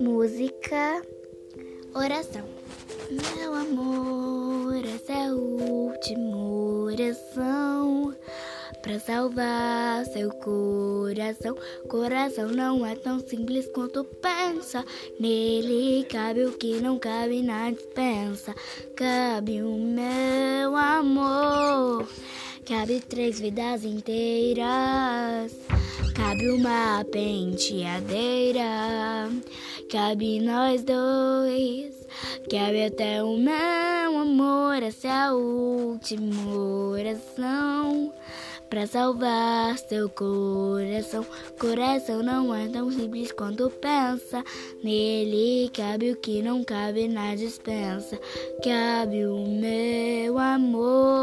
Música, oração. Meu amor, essa é a última oração pra salvar seu coração. Coração não é tão simples quanto pensa. Nele cabe o que não cabe na dispensa. Cabe o meu amor. Cabe três vidas inteiras. Cabe uma penteadeira, cabe nós dois, cabe até o meu amor. Essa é a última oração pra salvar seu coração. Coração não é tão simples quanto pensa. Nele cabe o que não cabe na dispensa. Cabe o meu amor.